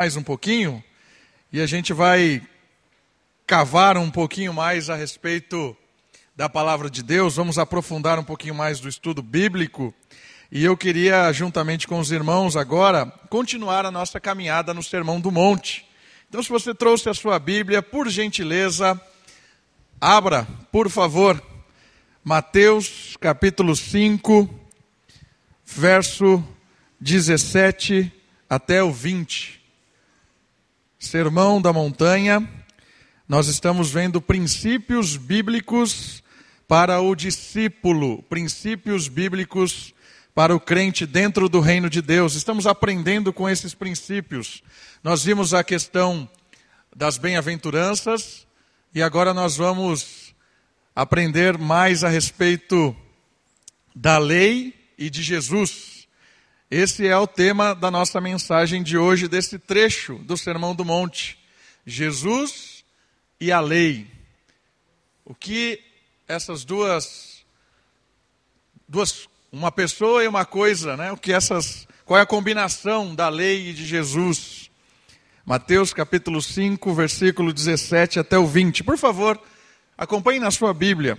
mais um pouquinho e a gente vai cavar um pouquinho mais a respeito da palavra de Deus, vamos aprofundar um pouquinho mais do estudo bíblico. E eu queria, juntamente com os irmãos agora, continuar a nossa caminhada no Sermão do Monte. Então, se você trouxe a sua Bíblia, por gentileza, abra, por favor, Mateus capítulo 5, verso 17 até o 20. Sermão da Montanha, nós estamos vendo princípios bíblicos para o discípulo, princípios bíblicos para o crente dentro do reino de Deus. Estamos aprendendo com esses princípios. Nós vimos a questão das bem-aventuranças e agora nós vamos aprender mais a respeito da lei e de Jesus. Esse é o tema da nossa mensagem de hoje, desse trecho do Sermão do Monte. Jesus e a lei. O que essas duas, duas uma pessoa e uma coisa, né? O que essas, qual é a combinação da lei e de Jesus? Mateus capítulo 5, versículo 17 até o 20. Por favor, acompanhe na sua Bíblia.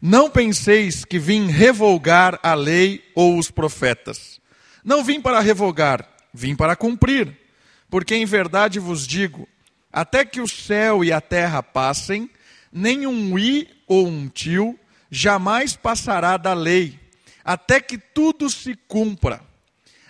Não penseis que vim revogar a lei ou os profetas. Não vim para revogar, vim para cumprir. Porque em verdade vos digo: até que o céu e a terra passem, nem um i ou um tio jamais passará da lei, até que tudo se cumpra.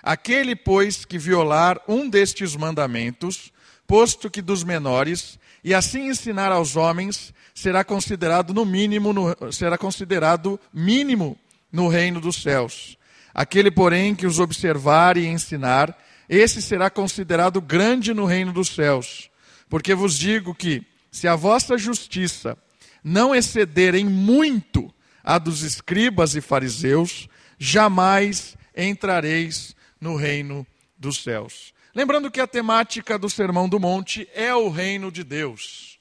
Aquele, pois, que violar um destes mandamentos, posto que dos menores, e assim ensinar aos homens, será considerado no mínimo, no, será considerado mínimo no reino dos céus. Aquele, porém, que os observar e ensinar, esse será considerado grande no reino dos céus. Porque vos digo que, se a vossa justiça não exceder em muito a dos escribas e fariseus, jamais entrareis no reino dos céus. Lembrando que a temática do Sermão do Monte é o reino de Deus.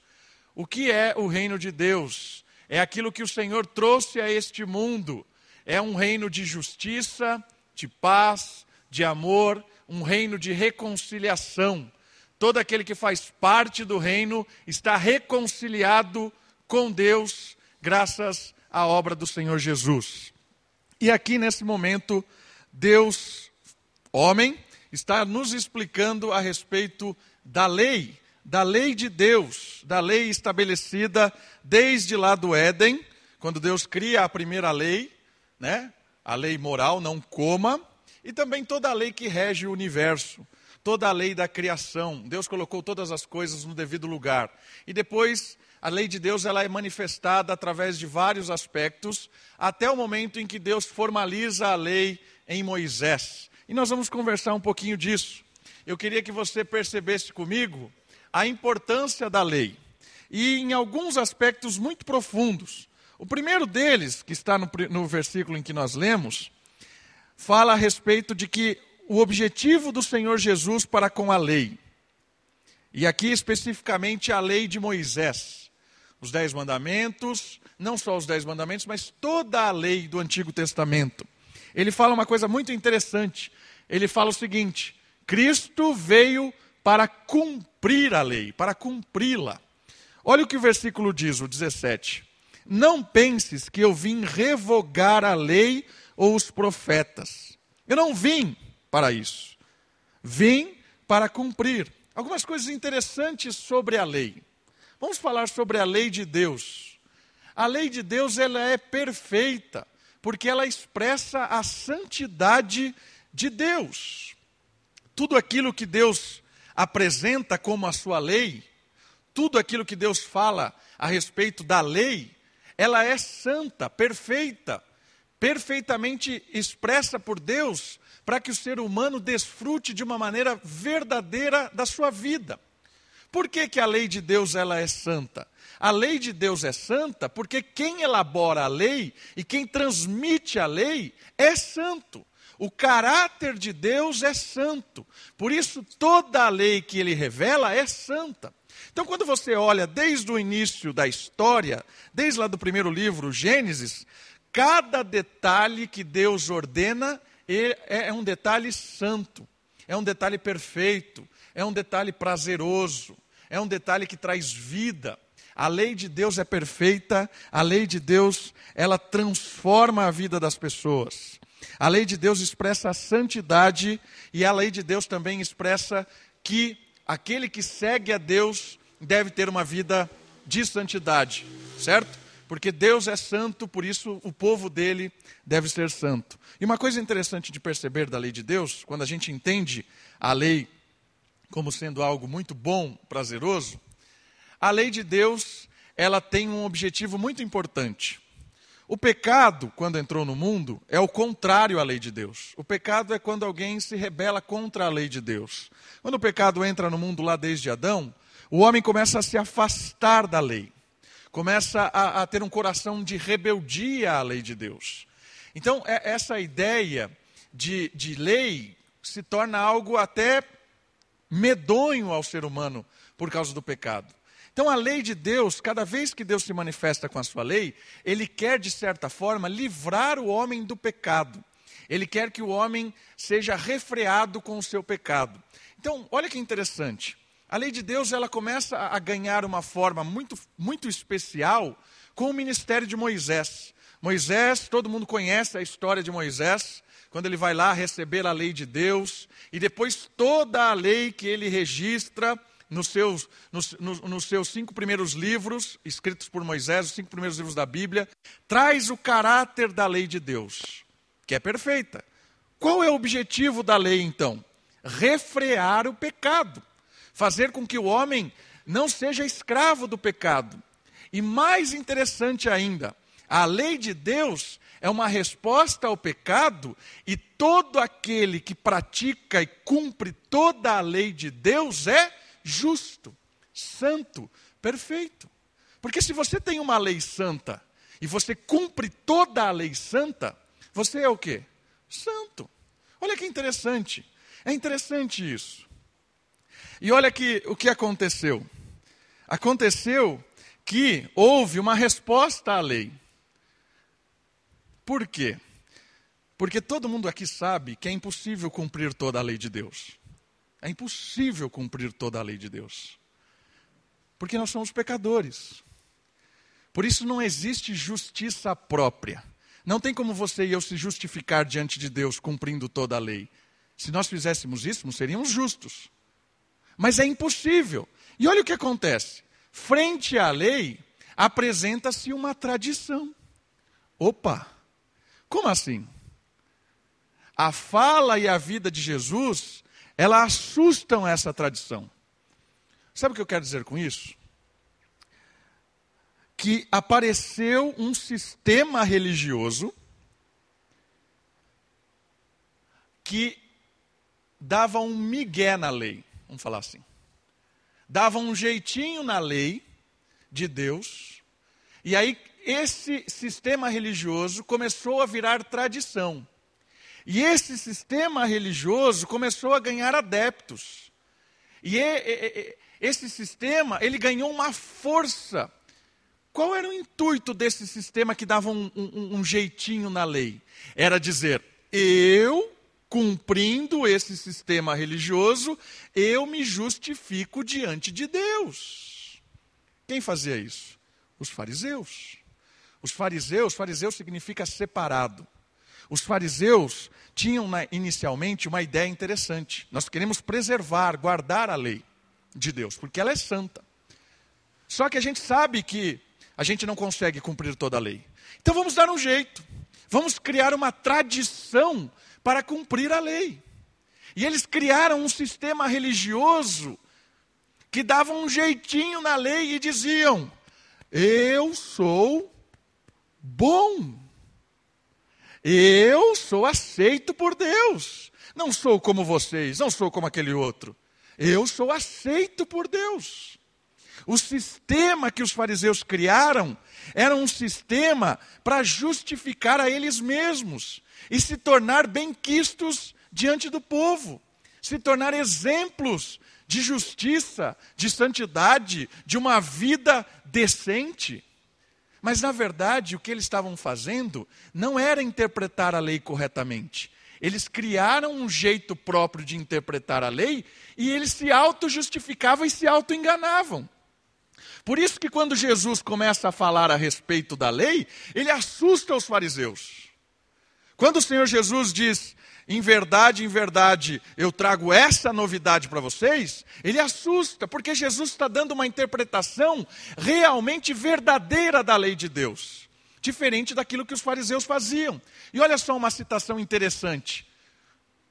O que é o reino de Deus? É aquilo que o Senhor trouxe a este mundo. É um reino de justiça, de paz, de amor, um reino de reconciliação. Todo aquele que faz parte do reino está reconciliado com Deus, graças à obra do Senhor Jesus. E aqui nesse momento, Deus, homem, está nos explicando a respeito da lei da lei de Deus, da lei estabelecida desde lá do Éden, quando Deus cria a primeira lei, né? A lei moral, não coma, e também toda a lei que rege o universo, toda a lei da criação. Deus colocou todas as coisas no devido lugar. E depois a lei de Deus ela é manifestada através de vários aspectos, até o momento em que Deus formaliza a lei em Moisés. E nós vamos conversar um pouquinho disso. Eu queria que você percebesse comigo a importância da lei. E em alguns aspectos muito profundos. O primeiro deles, que está no, no versículo em que nós lemos, fala a respeito de que o objetivo do Senhor Jesus para com a lei, e aqui especificamente a lei de Moisés, os dez mandamentos, não só os dez mandamentos, mas toda a lei do Antigo Testamento. Ele fala uma coisa muito interessante. Ele fala o seguinte: Cristo veio para cumprir a lei, para cumpri-la. Olha o que o versículo diz, o 17. Não penses que eu vim revogar a lei ou os profetas. Eu não vim para isso. Vim para cumprir. Algumas coisas interessantes sobre a lei. Vamos falar sobre a lei de Deus. A lei de Deus ela é perfeita, porque ela expressa a santidade de Deus. Tudo aquilo que Deus apresenta como a sua lei, tudo aquilo que Deus fala a respeito da lei, ela é santa, perfeita, perfeitamente expressa por Deus, para que o ser humano desfrute de uma maneira verdadeira da sua vida. Por que, que a lei de Deus ela é santa? A lei de Deus é santa porque quem elabora a lei e quem transmite a lei é santo. O caráter de Deus é santo. Por isso, toda a lei que ele revela é santa. Então, quando você olha desde o início da história, desde lá do primeiro livro, Gênesis, cada detalhe que Deus ordena é um detalhe santo. é um detalhe perfeito, é um detalhe prazeroso, é um detalhe que traz vida. A lei de Deus é perfeita, a lei de Deus, ela transforma a vida das pessoas. A lei de Deus expressa a santidade e a lei de Deus também expressa que aquele que segue a Deus deve ter uma vida de santidade, certo? Porque Deus é santo, por isso o povo dele deve ser santo. E uma coisa interessante de perceber da lei de Deus, quando a gente entende a lei como sendo algo muito bom, prazeroso, a lei de Deus, ela tem um objetivo muito importante. O pecado, quando entrou no mundo, é o contrário à lei de Deus. O pecado é quando alguém se rebela contra a lei de Deus. Quando o pecado entra no mundo lá desde Adão, o homem começa a se afastar da lei começa a, a ter um coração de rebeldia à lei de Deus. Então, é, essa ideia de, de lei se torna algo até medonho ao ser humano por causa do pecado. Então, a lei de Deus, cada vez que Deus se manifesta com a sua lei, ele quer, de certa forma, livrar o homem do pecado. Ele quer que o homem seja refreado com o seu pecado. Então, olha que interessante. A lei de Deus ela começa a ganhar uma forma muito, muito especial com o ministério de Moisés. Moisés, todo mundo conhece a história de Moisés, quando ele vai lá receber a lei de Deus, e depois toda a lei que ele registra nos seus, nos, nos, nos seus cinco primeiros livros, escritos por Moisés, os cinco primeiros livros da Bíblia, traz o caráter da lei de Deus, que é perfeita. Qual é o objetivo da lei, então? Refrear o pecado fazer com que o homem não seja escravo do pecado. E mais interessante ainda, a lei de Deus é uma resposta ao pecado e todo aquele que pratica e cumpre toda a lei de Deus é justo, santo, perfeito. Porque se você tem uma lei santa e você cumpre toda a lei santa, você é o quê? Santo. Olha que interessante. É interessante isso. E olha que, o que aconteceu. Aconteceu que houve uma resposta à lei. Por quê? Porque todo mundo aqui sabe que é impossível cumprir toda a lei de Deus. É impossível cumprir toda a lei de Deus. Porque nós somos pecadores. Por isso não existe justiça própria. Não tem como você e eu se justificar diante de Deus cumprindo toda a lei. Se nós fizéssemos isso, seríamos justos. Mas é impossível. E olha o que acontece. Frente à lei, apresenta-se uma tradição. Opa! Como assim? A fala e a vida de Jesus, ela assustam essa tradição. Sabe o que eu quero dizer com isso? Que apareceu um sistema religioso que dava um migué na lei. Vamos falar assim. Dava um jeitinho na lei de Deus, e aí esse sistema religioso começou a virar tradição. E esse sistema religioso começou a ganhar adeptos. E esse sistema, ele ganhou uma força. Qual era o intuito desse sistema que dava um, um, um jeitinho na lei? Era dizer, eu cumprindo esse sistema religioso, eu me justifico diante de Deus. Quem fazia isso? Os fariseus. Os fariseus, fariseu significa separado. Os fariseus tinham inicialmente uma ideia interessante. Nós queremos preservar, guardar a lei de Deus, porque ela é santa. Só que a gente sabe que a gente não consegue cumprir toda a lei. Então vamos dar um jeito. Vamos criar uma tradição para cumprir a lei. E eles criaram um sistema religioso que dava um jeitinho na lei e diziam: Eu sou bom. Eu sou aceito por Deus. Não sou como vocês, não sou como aquele outro. Eu sou aceito por Deus. O sistema que os fariseus criaram era um sistema para justificar a eles mesmos e se tornar bem-quistos diante do povo, se tornar exemplos de justiça, de santidade, de uma vida decente. Mas, na verdade, o que eles estavam fazendo não era interpretar a lei corretamente, Eles criaram um jeito próprio de interpretar a lei e eles se auto-justificavam e se auto-enganavam. Por isso que quando Jesus começa a falar a respeito da lei, ele assusta os fariseus. Quando o Senhor Jesus diz, em verdade, em verdade, eu trago essa novidade para vocês, ele assusta, porque Jesus está dando uma interpretação realmente verdadeira da lei de Deus, diferente daquilo que os fariseus faziam. E olha só uma citação interessante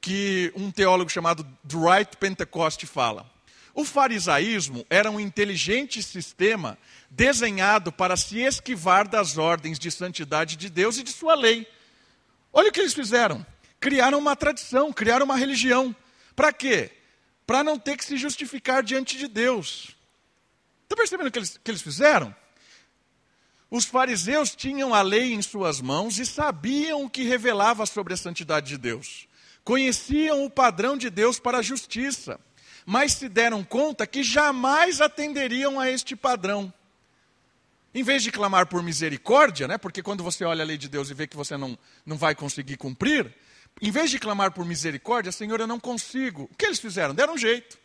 que um teólogo chamado Dwight Pentecost fala. O farisaísmo era um inteligente sistema desenhado para se esquivar das ordens de santidade de Deus e de sua lei. Olha o que eles fizeram: criaram uma tradição, criaram uma religião. Para quê? Para não ter que se justificar diante de Deus. Está percebendo o que eles, que eles fizeram? Os fariseus tinham a lei em suas mãos e sabiam o que revelava sobre a santidade de Deus. Conheciam o padrão de Deus para a justiça mas se deram conta que jamais atenderiam a este padrão. Em vez de clamar por misericórdia, né, porque quando você olha a lei de Deus e vê que você não, não vai conseguir cumprir, em vez de clamar por misericórdia, Senhor, eu não consigo. O que eles fizeram? Deram um jeito.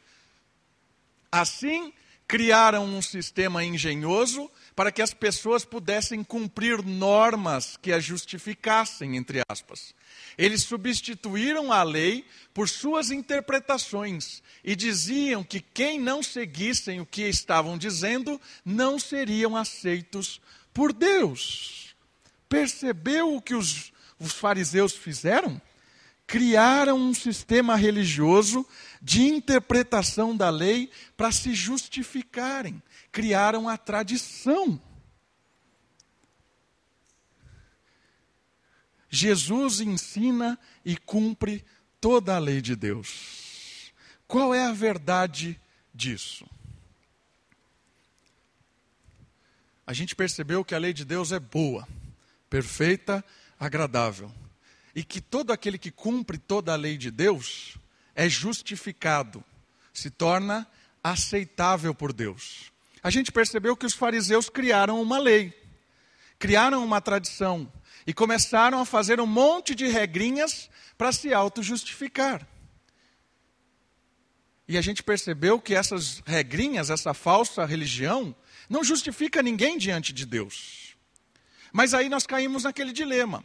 Assim, criaram um sistema engenhoso para que as pessoas pudessem cumprir normas que a justificassem, entre aspas. Eles substituíram a lei por suas interpretações e diziam que quem não seguissem o que estavam dizendo não seriam aceitos por Deus. Percebeu o que os, os fariseus fizeram? Criaram um sistema religioso de interpretação da lei para se justificarem. Criaram a tradição. Jesus ensina e cumpre toda a lei de Deus. Qual é a verdade disso? A gente percebeu que a lei de Deus é boa, perfeita, agradável. E que todo aquele que cumpre toda a lei de Deus é justificado, se torna aceitável por Deus. A gente percebeu que os fariseus criaram uma lei, criaram uma tradição, e começaram a fazer um monte de regrinhas para se auto-justificar. E a gente percebeu que essas regrinhas, essa falsa religião, não justifica ninguém diante de Deus. Mas aí nós caímos naquele dilema.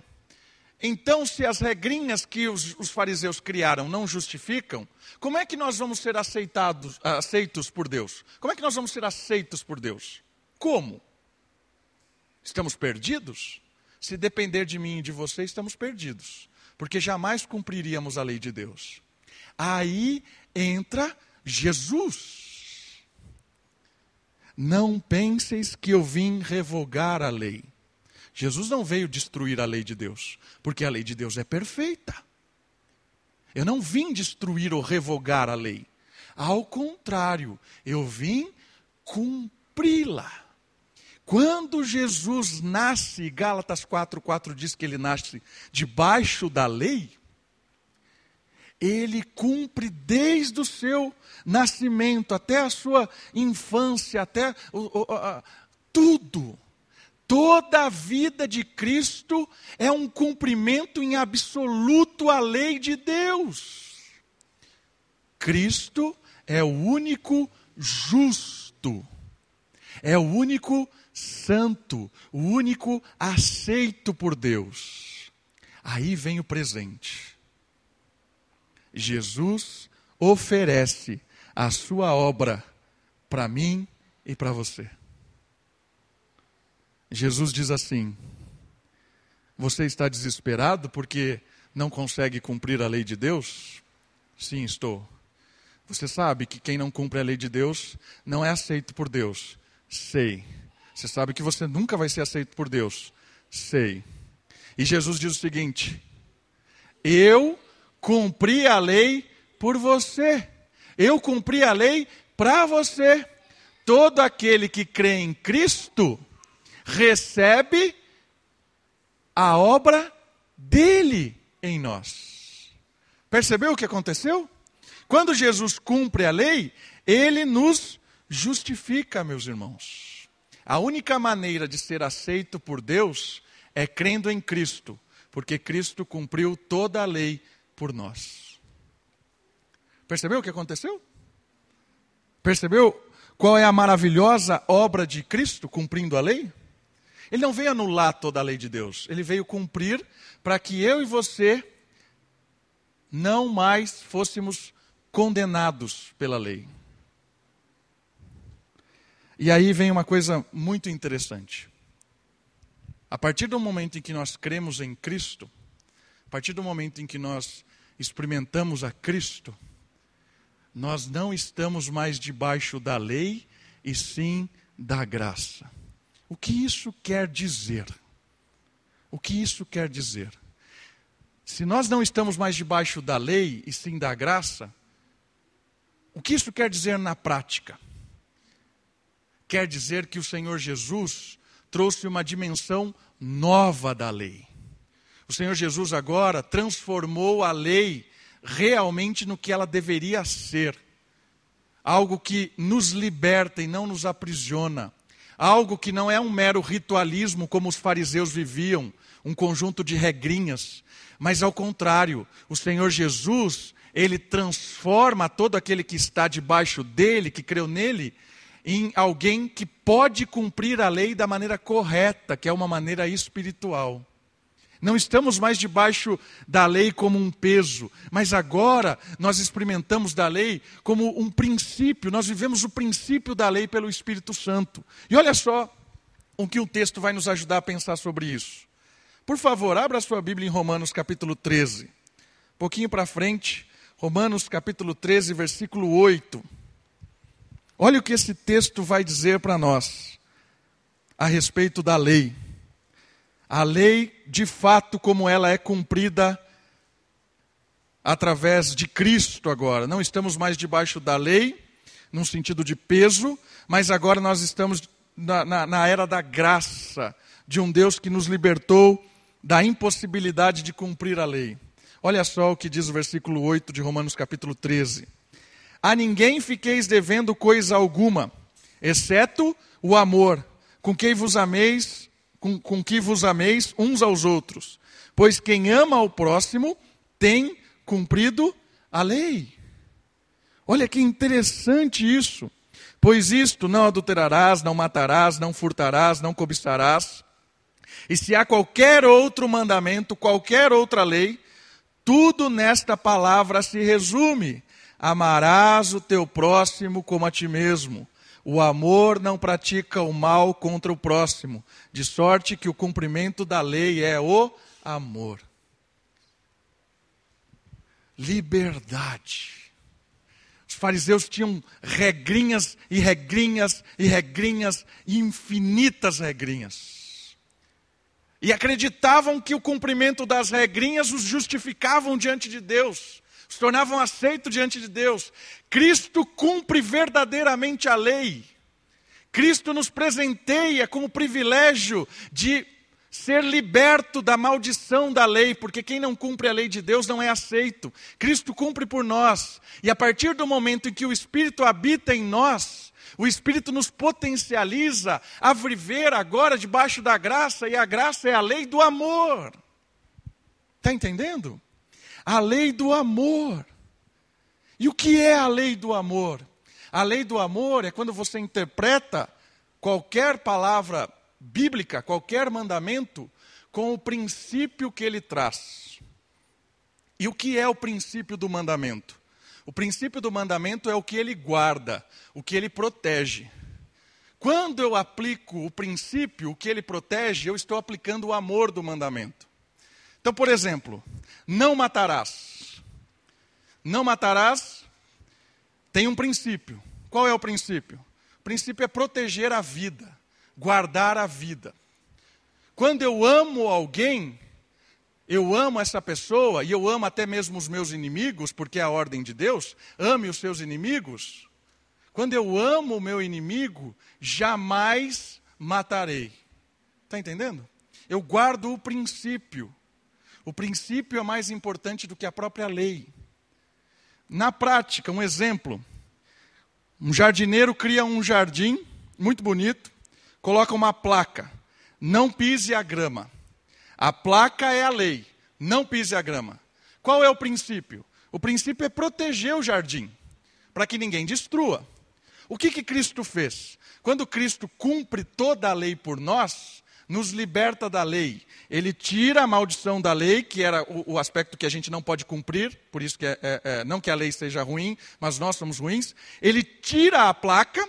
Então, se as regrinhas que os, os, fariseus criaram não justificam, como é que nós vamos ser aceitados, aceitos por Deus? Como é que nós vamos ser aceitos por Deus? Como? Estamos perdidos? Se depender de mim e de você, estamos perdidos, porque jamais cumpriríamos a lei de Deus. Aí entra Jesus. Não penseis que eu vim revogar a lei. Jesus não veio destruir a lei de Deus, porque a lei de Deus é perfeita. Eu não vim destruir ou revogar a lei. Ao contrário, eu vim cumpri-la. Quando Jesus nasce, Gálatas 4,4 diz que ele nasce debaixo da lei, ele cumpre desde o seu nascimento até a sua infância, até o, o, a, tudo. Toda a vida de Cristo é um cumprimento em absoluto à lei de Deus. Cristo é o único justo, é o único santo, o único aceito por Deus. Aí vem o presente. Jesus oferece a sua obra para mim e para você. Jesus diz assim: Você está desesperado porque não consegue cumprir a lei de Deus? Sim, estou. Você sabe que quem não cumpre a lei de Deus não é aceito por Deus. Sei. Você sabe que você nunca vai ser aceito por Deus. Sei. E Jesus diz o seguinte: Eu cumpri a lei por você. Eu cumpri a lei para você. Todo aquele que crê em Cristo recebe a obra dele em nós. Percebeu o que aconteceu? Quando Jesus cumpre a lei, ele nos justifica, meus irmãos. A única maneira de ser aceito por Deus é crendo em Cristo, porque Cristo cumpriu toda a lei por nós. Percebeu o que aconteceu? Percebeu qual é a maravilhosa obra de Cristo cumprindo a lei? Ele não veio anular toda a lei de Deus, ele veio cumprir para que eu e você não mais fôssemos condenados pela lei. E aí vem uma coisa muito interessante. A partir do momento em que nós cremos em Cristo, a partir do momento em que nós experimentamos a Cristo, nós não estamos mais debaixo da lei, e sim da graça. O que isso quer dizer? O que isso quer dizer? Se nós não estamos mais debaixo da lei e sim da graça, o que isso quer dizer na prática? Quer dizer que o Senhor Jesus trouxe uma dimensão nova da lei. O Senhor Jesus agora transformou a lei realmente no que ela deveria ser. Algo que nos liberta e não nos aprisiona. Algo que não é um mero ritualismo como os fariseus viviam, um conjunto de regrinhas, mas ao contrário, o Senhor Jesus, ele transforma todo aquele que está debaixo dele, que creu nele, em alguém que pode cumprir a lei da maneira correta, que é uma maneira espiritual. Não estamos mais debaixo da lei como um peso, mas agora nós experimentamos da lei como um princípio, nós vivemos o princípio da lei pelo Espírito Santo. E olha só o que o texto vai nos ajudar a pensar sobre isso. Por favor, abra sua Bíblia em Romanos capítulo 13. Um pouquinho para frente, Romanos capítulo 13, versículo 8. Olha o que esse texto vai dizer para nós a respeito da lei. A lei, de fato, como ela é cumprida através de Cristo agora. Não estamos mais debaixo da lei, num sentido de peso, mas agora nós estamos na, na, na era da graça, de um Deus que nos libertou da impossibilidade de cumprir a lei. Olha só o que diz o versículo 8 de Romanos capítulo 13. A ninguém fiqueis devendo coisa alguma, exceto o amor, com quem vos ameis, com, com que vos ameis uns aos outros. Pois quem ama ao próximo tem cumprido a lei. Olha que interessante isso. Pois isto não adulterarás, não matarás, não furtarás, não cobiçarás, e se há qualquer outro mandamento, qualquer outra lei, tudo nesta palavra se resume: amarás o teu próximo como a ti mesmo. O amor não pratica o mal contra o próximo, de sorte que o cumprimento da lei é o amor. Liberdade. Os fariseus tinham regrinhas e regrinhas e regrinhas, infinitas regrinhas e acreditavam que o cumprimento das regrinhas os justificavam diante de Deus, os tornavam aceitos diante de Deus. Cristo cumpre verdadeiramente a lei. Cristo nos presenteia com o privilégio de ser liberto da maldição da lei, porque quem não cumpre a lei de Deus não é aceito. Cristo cumpre por nós. E a partir do momento em que o Espírito habita em nós, o Espírito nos potencializa a viver agora debaixo da graça, e a graça é a lei do amor. Está entendendo? A lei do amor. E o que é a lei do amor? A lei do amor é quando você interpreta qualquer palavra bíblica, qualquer mandamento, com o princípio que ele traz. E o que é o princípio do mandamento? O princípio do mandamento é o que ele guarda, o que ele protege. Quando eu aplico o princípio, o que ele protege, eu estou aplicando o amor do mandamento. Então, por exemplo, não matarás. Não matarás tem um princípio. Qual é o princípio? O princípio é proteger a vida, guardar a vida. Quando eu amo alguém, eu amo essa pessoa e eu amo até mesmo os meus inimigos, porque é a ordem de Deus, ame os seus inimigos. Quando eu amo o meu inimigo, jamais matarei. Está entendendo? Eu guardo o princípio. O princípio é mais importante do que a própria lei. Na prática, um exemplo: um jardineiro cria um jardim muito bonito, coloca uma placa: não pise a grama. A placa é a lei, não pise a grama. Qual é o princípio? O princípio é proteger o jardim, para que ninguém destrua. O que, que Cristo fez? Quando Cristo cumpre toda a lei por nós, nos liberta da lei. Ele tira a maldição da lei, que era o, o aspecto que a gente não pode cumprir, por isso que é, é, é, não que a lei seja ruim, mas nós somos ruins. Ele tira a placa,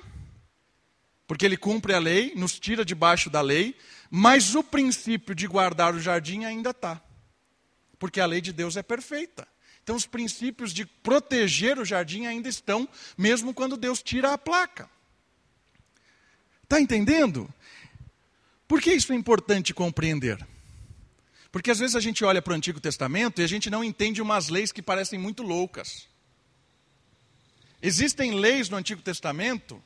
porque ele cumpre a lei, nos tira debaixo da lei, mas o princípio de guardar o jardim ainda está, porque a lei de Deus é perfeita. Então, os princípios de proteger o jardim ainda estão, mesmo quando Deus tira a placa. Está entendendo? Por que isso é importante compreender? Porque às vezes a gente olha para o Antigo Testamento e a gente não entende umas leis que parecem muito loucas. Existem leis no Antigo Testamento,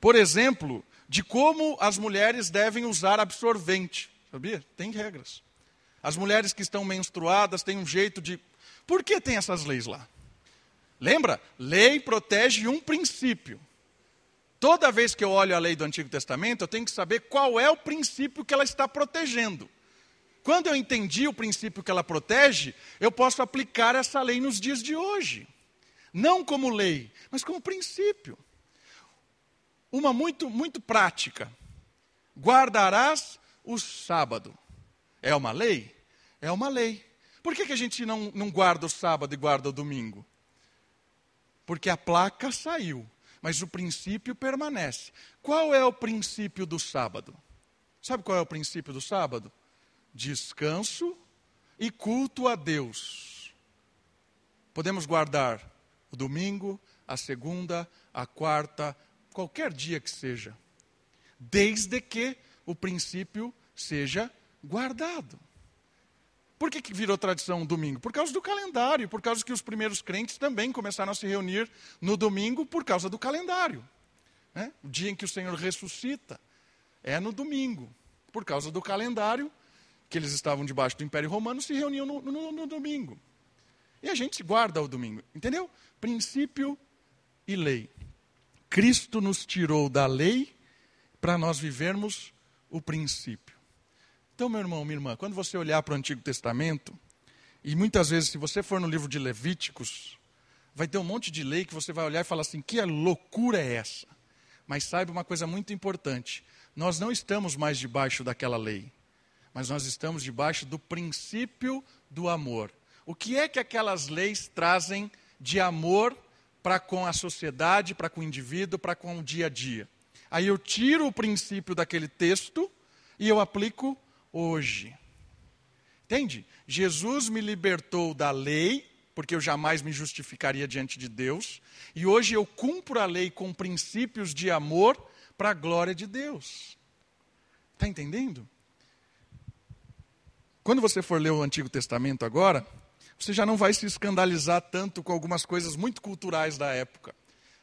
por exemplo, de como as mulheres devem usar absorvente. Sabia? Tem regras. As mulheres que estão menstruadas têm um jeito de. Por que tem essas leis lá? Lembra? Lei protege um princípio. Toda vez que eu olho a lei do Antigo Testamento, eu tenho que saber qual é o princípio que ela está protegendo. Quando eu entendi o princípio que ela protege, eu posso aplicar essa lei nos dias de hoje. Não como lei, mas como princípio. Uma muito, muito prática. Guardarás o sábado. É uma lei? É uma lei. Por que, que a gente não, não guarda o sábado e guarda o domingo? Porque a placa saiu mas o princípio permanece. Qual é o princípio do sábado? Sabe qual é o princípio do sábado? Descanso e culto a Deus. Podemos guardar o domingo, a segunda, a quarta, qualquer dia que seja, desde que o princípio seja guardado. Por que, que virou tradição o domingo? Por causa do calendário, por causa que os primeiros crentes também começaram a se reunir no domingo por causa do calendário. Né? O dia em que o Senhor ressuscita é no domingo. Por causa do calendário, que eles estavam debaixo do Império Romano, se reuniam no, no, no domingo. E a gente guarda o domingo, entendeu? Princípio e lei. Cristo nos tirou da lei para nós vivermos o princípio. Então, meu irmão, minha irmã, quando você olhar para o Antigo Testamento, e muitas vezes, se você for no livro de Levíticos, vai ter um monte de lei que você vai olhar e falar assim: que loucura é essa? Mas saiba uma coisa muito importante: nós não estamos mais debaixo daquela lei, mas nós estamos debaixo do princípio do amor. O que é que aquelas leis trazem de amor para com a sociedade, para com o indivíduo, para com o dia a dia? Aí eu tiro o princípio daquele texto e eu aplico hoje. Entende? Jesus me libertou da lei, porque eu jamais me justificaria diante de Deus, e hoje eu cumpro a lei com princípios de amor para a glória de Deus. Está entendendo? Quando você for ler o Antigo Testamento agora, você já não vai se escandalizar tanto com algumas coisas muito culturais da época.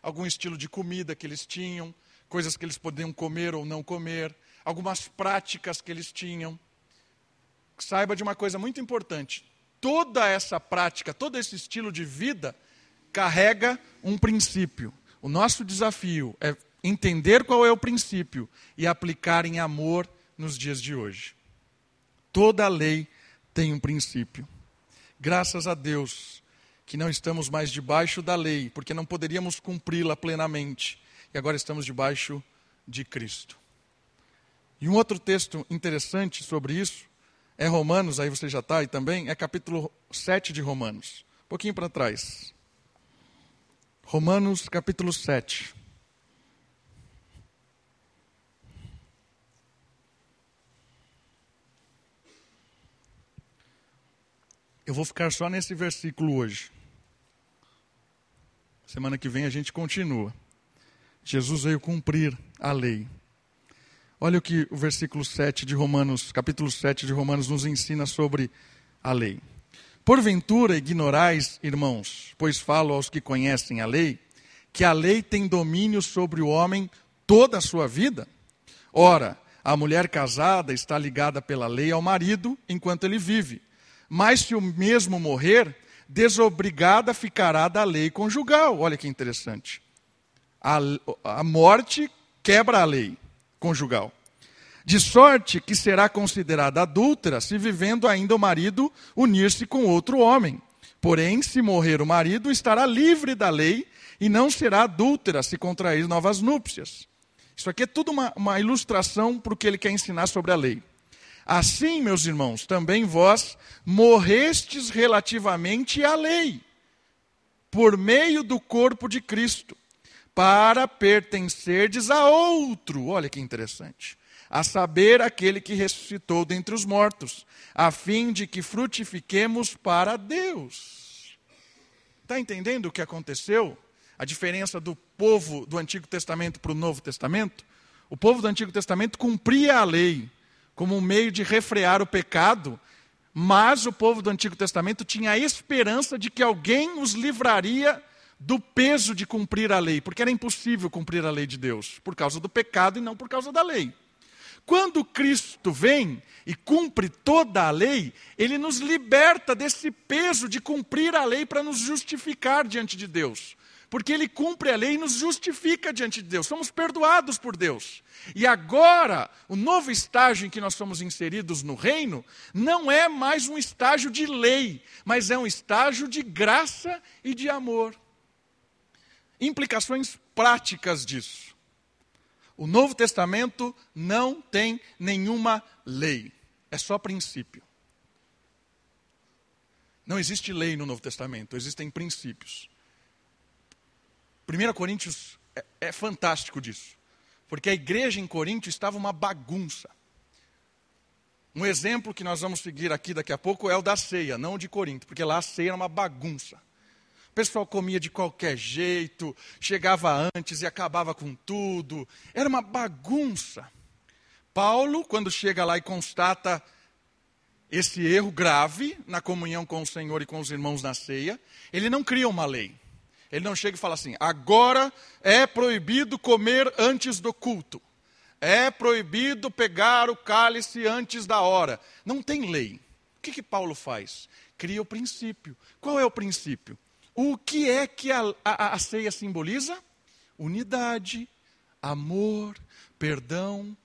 Algum estilo de comida que eles tinham, coisas que eles podiam comer ou não comer, algumas práticas que eles tinham. Saiba de uma coisa muito importante: toda essa prática, todo esse estilo de vida carrega um princípio. O nosso desafio é entender qual é o princípio e aplicar em amor nos dias de hoje. Toda lei tem um princípio. Graças a Deus que não estamos mais debaixo da lei, porque não poderíamos cumpri-la plenamente, e agora estamos debaixo de Cristo. E um outro texto interessante sobre isso é Romanos, aí você já está aí também, é capítulo 7 de Romanos. Um pouquinho para trás. Romanos, capítulo 7. Eu vou ficar só nesse versículo hoje. Semana que vem a gente continua. Jesus veio cumprir a lei. Olha o que o versículo 7 de Romanos, capítulo 7 de Romanos nos ensina sobre a lei. Porventura ignorais, irmãos, pois falo aos que conhecem a lei, que a lei tem domínio sobre o homem toda a sua vida? Ora, a mulher casada está ligada pela lei ao marido enquanto ele vive. Mas se o mesmo morrer, desobrigada ficará da lei conjugal. Olha que interessante. A, a morte quebra a lei conjugal. De sorte que será considerada adúltera se vivendo ainda o marido unir-se com outro homem. Porém, se morrer o marido, estará livre da lei e não será adúltera se contrair novas núpcias. Isso aqui é tudo uma, uma ilustração para o que ele quer ensinar sobre a lei. Assim, meus irmãos, também vós morrestes relativamente à lei, por meio do corpo de Cristo, para pertencerdes a outro. Olha que interessante. A saber, aquele que ressuscitou dentre os mortos, a fim de que frutifiquemos para Deus. Está entendendo o que aconteceu? A diferença do povo do Antigo Testamento para o Novo Testamento? O povo do Antigo Testamento cumpria a lei como um meio de refrear o pecado, mas o povo do Antigo Testamento tinha a esperança de que alguém os livraria do peso de cumprir a lei, porque era impossível cumprir a lei de Deus, por causa do pecado e não por causa da lei. Quando Cristo vem e cumpre toda a lei, ele nos liberta desse peso de cumprir a lei para nos justificar diante de Deus. Porque ele cumpre a lei e nos justifica diante de Deus. Somos perdoados por Deus. E agora, o novo estágio em que nós somos inseridos no reino, não é mais um estágio de lei, mas é um estágio de graça e de amor. Implicações práticas disso. O Novo Testamento não tem nenhuma lei, é só princípio. Não existe lei no Novo Testamento, existem princípios. 1 Coríntios é, é fantástico disso, porque a igreja em Corinto estava uma bagunça. Um exemplo que nós vamos seguir aqui daqui a pouco é o da ceia, não o de Corinto, porque lá a ceia era uma bagunça. O pessoal comia de qualquer jeito, chegava antes e acabava com tudo. Era uma bagunça. Paulo, quando chega lá e constata esse erro grave na comunhão com o Senhor e com os irmãos na ceia, ele não cria uma lei. Ele não chega e fala assim: agora é proibido comer antes do culto. É proibido pegar o cálice antes da hora. Não tem lei. O que, que Paulo faz? Cria o princípio. Qual é o princípio? O que é que a, a, a ceia simboliza? Unidade, amor, perdão.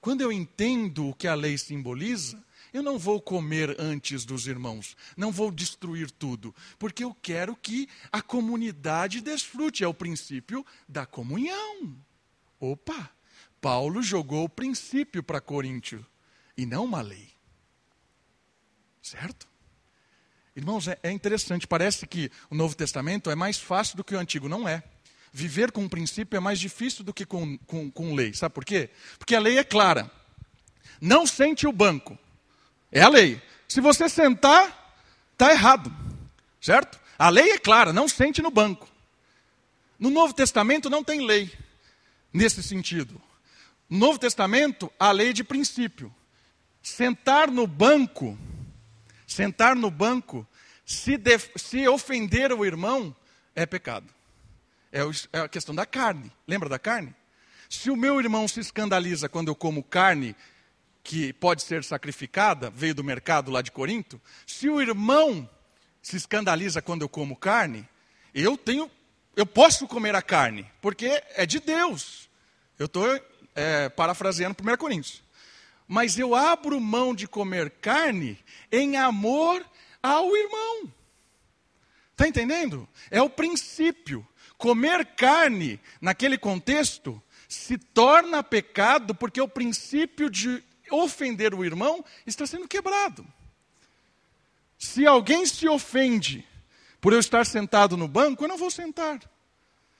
Quando eu entendo o que a lei simboliza, eu não vou comer antes dos irmãos, não vou destruir tudo, porque eu quero que a comunidade desfrute, é o princípio da comunhão. Opa, Paulo jogou o princípio para Coríntio e não uma lei. Certo? Irmãos, é, é interessante, parece que o Novo Testamento é mais fácil do que o Antigo, não é. Viver com um princípio é mais difícil do que com, com, com lei. Sabe por quê? Porque a lei é clara. Não sente o banco. É a lei. Se você sentar, está errado. Certo? A lei é clara, não sente no banco. No Novo Testamento não tem lei nesse sentido. No Novo Testamento, a lei de princípio. Sentar no banco, sentar no banco, se, def, se ofender o irmão, é pecado. É, o, é a questão da carne. Lembra da carne? Se o meu irmão se escandaliza quando eu como carne que pode ser sacrificada, veio do mercado lá de Corinto, se o irmão se escandaliza quando eu como carne, eu tenho, eu posso comer a carne, porque é de Deus. Eu estou é, parafraseando 1 Coríntios. Mas eu abro mão de comer carne em amor ao irmão. Está entendendo? É o princípio. Comer carne, naquele contexto, se torna pecado porque o princípio de ofender o irmão está sendo quebrado. Se alguém se ofende por eu estar sentado no banco, eu não vou sentar.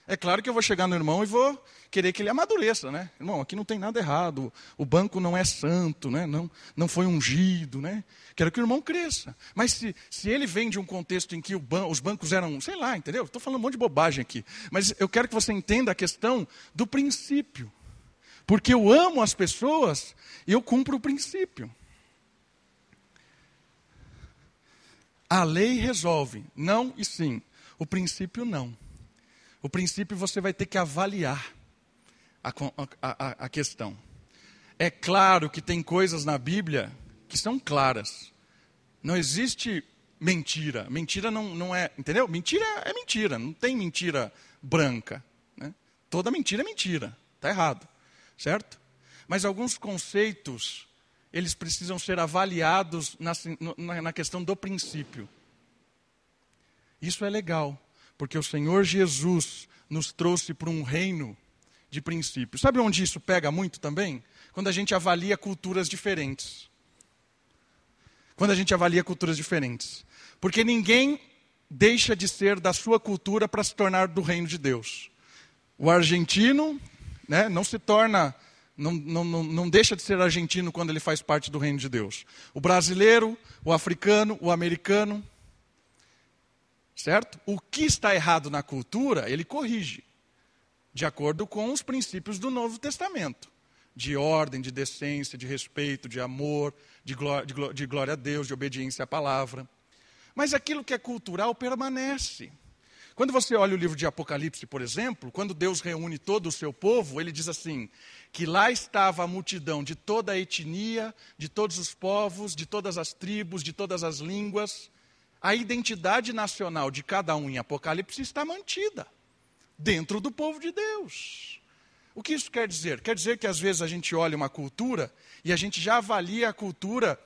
É claro que eu vou chegar no irmão e vou querer que ele amadureça, né? Irmão, aqui não tem nada errado. O banco não é santo, né? Não, não foi ungido, né? Quero que o irmão cresça. Mas se, se ele vem de um contexto em que ban os bancos eram, sei lá, entendeu? Estou falando um monte de bobagem aqui. Mas eu quero que você entenda a questão do princípio. Porque eu amo as pessoas e eu cumpro o princípio. A lei resolve, não e sim. O princípio não. O princípio você vai ter que avaliar a, a, a, questão. É claro que tem coisas na Bíblia que são claras. Não existe mentira. Mentira não, não é. Entendeu? Mentira é mentira. Não tem mentira branca. Né? Toda mentira é mentira. Está errado certo? Mas alguns conceitos, eles precisam ser avaliados na, na, na questão do princípio. Isso é legal, porque o Senhor Jesus nos trouxe para um reino de princípios. Sabe onde isso pega muito também? Quando a gente avalia culturas diferentes. Quando a gente avalia culturas diferentes. Porque ninguém deixa de ser da sua cultura para se tornar do reino de Deus. O argentino né, não se torna, não, não, não, deixa de ser argentino quando ele faz parte do reino de Deus. O brasileiro, o africano, o americano. Certo? O que está errado na cultura, ele corrige, de acordo com os princípios do Novo Testamento de ordem, de decência, de respeito, de amor, de glória, de, glória a Deus, de obediência à palavra. Mas aquilo que é cultural permanece. Quando você olha o livro de Apocalipse, por exemplo, quando Deus reúne todo o seu povo, ele diz assim: que lá estava a multidão de toda a etnia, de todos os povos, de todas as tribos, de todas as línguas. A identidade nacional de cada um em Apocalipse está mantida dentro do povo de Deus. O que isso quer dizer? Quer dizer que às vezes a gente olha uma cultura e a gente já avalia a cultura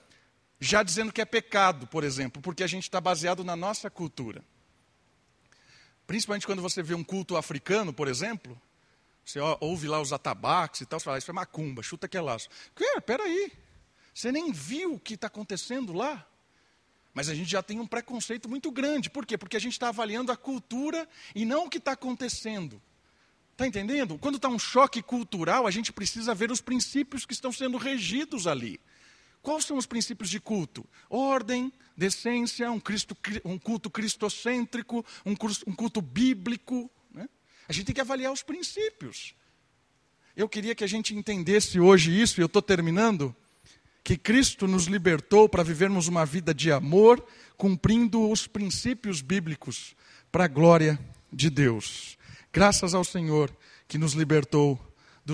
já dizendo que é pecado, por exemplo, porque a gente está baseado na nossa cultura. Principalmente quando você vê um culto africano, por exemplo, você ouve lá os atabaques e tal, você fala, isso é macumba, chuta que é laço. Peraí, você nem viu o que está acontecendo lá. Mas a gente já tem um preconceito muito grande. Por quê? Porque a gente está avaliando a cultura e não o que está acontecendo. Está entendendo? Quando está um choque cultural, a gente precisa ver os princípios que estão sendo regidos ali. Quais são os princípios de culto? Ordem, decência, um, Cristo, um culto cristocêntrico, um, um culto bíblico. Né? A gente tem que avaliar os princípios. Eu queria que a gente entendesse hoje isso, e eu estou terminando, que Cristo nos libertou para vivermos uma vida de amor, cumprindo os princípios bíblicos para a glória de Deus. Graças ao Senhor que nos libertou do,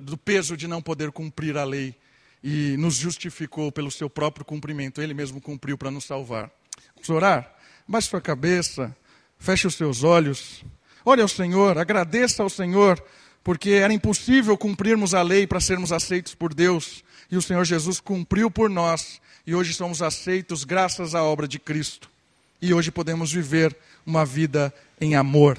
do, peso de não poder cumprir a lei e nos justificou pelo seu próprio cumprimento. Ele mesmo cumpriu para nos salvar. Vamos orar? Baixe sua cabeça, feche os seus olhos. Ore ao Senhor, agradeça ao Senhor, porque era impossível cumprirmos a lei para sermos aceitos por Deus. E o Senhor Jesus cumpriu por nós. E hoje somos aceitos graças à obra de Cristo. E hoje podemos viver uma vida em amor.